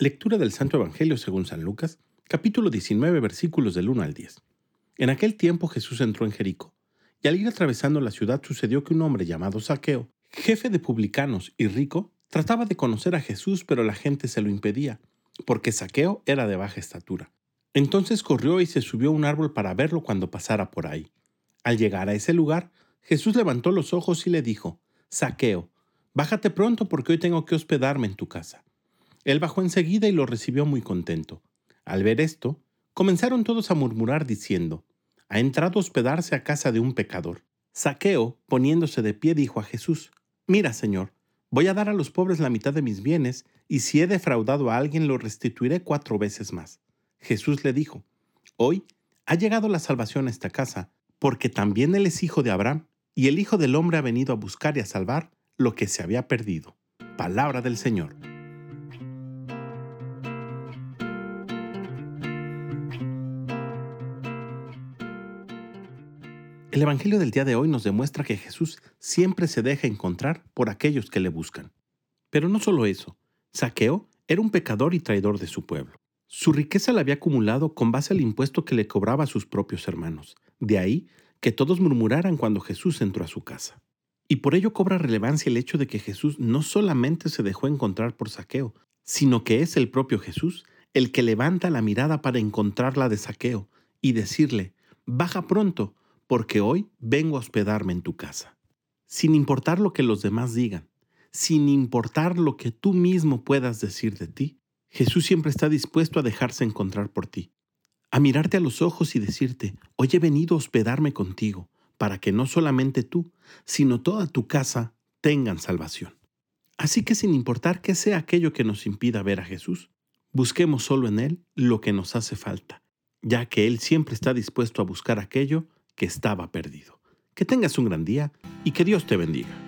Lectura del Santo Evangelio según San Lucas, capítulo 19, versículos del 1 al 10. En aquel tiempo Jesús entró en Jericó, y al ir atravesando la ciudad sucedió que un hombre llamado Saqueo, jefe de publicanos y rico, trataba de conocer a Jesús, pero la gente se lo impedía, porque Saqueo era de baja estatura. Entonces corrió y se subió a un árbol para verlo cuando pasara por ahí. Al llegar a ese lugar, Jesús levantó los ojos y le dijo, Saqueo, bájate pronto porque hoy tengo que hospedarme en tu casa. Él bajó enseguida y lo recibió muy contento. Al ver esto, comenzaron todos a murmurar diciendo, ha entrado a hospedarse a casa de un pecador. Saqueo, poniéndose de pie, dijo a Jesús, Mira, Señor, voy a dar a los pobres la mitad de mis bienes, y si he defraudado a alguien lo restituiré cuatro veces más. Jesús le dijo, Hoy ha llegado la salvación a esta casa, porque también él es hijo de Abraham, y el Hijo del Hombre ha venido a buscar y a salvar lo que se había perdido. Palabra del Señor. El Evangelio del día de hoy nos demuestra que Jesús siempre se deja encontrar por aquellos que le buscan. Pero no solo eso, Saqueo era un pecador y traidor de su pueblo. Su riqueza la había acumulado con base al impuesto que le cobraba a sus propios hermanos. De ahí que todos murmuraran cuando Jesús entró a su casa. Y por ello cobra relevancia el hecho de que Jesús no solamente se dejó encontrar por Saqueo, sino que es el propio Jesús el que levanta la mirada para encontrarla de Saqueo y decirle, baja pronto, porque hoy vengo a hospedarme en tu casa. Sin importar lo que los demás digan, sin importar lo que tú mismo puedas decir de ti, Jesús siempre está dispuesto a dejarse encontrar por ti, a mirarte a los ojos y decirte, hoy he venido a hospedarme contigo, para que no solamente tú, sino toda tu casa tengan salvación. Así que sin importar qué sea aquello que nos impida ver a Jesús, busquemos solo en Él lo que nos hace falta, ya que Él siempre está dispuesto a buscar aquello que estaba perdido. Que tengas un gran día y que Dios te bendiga.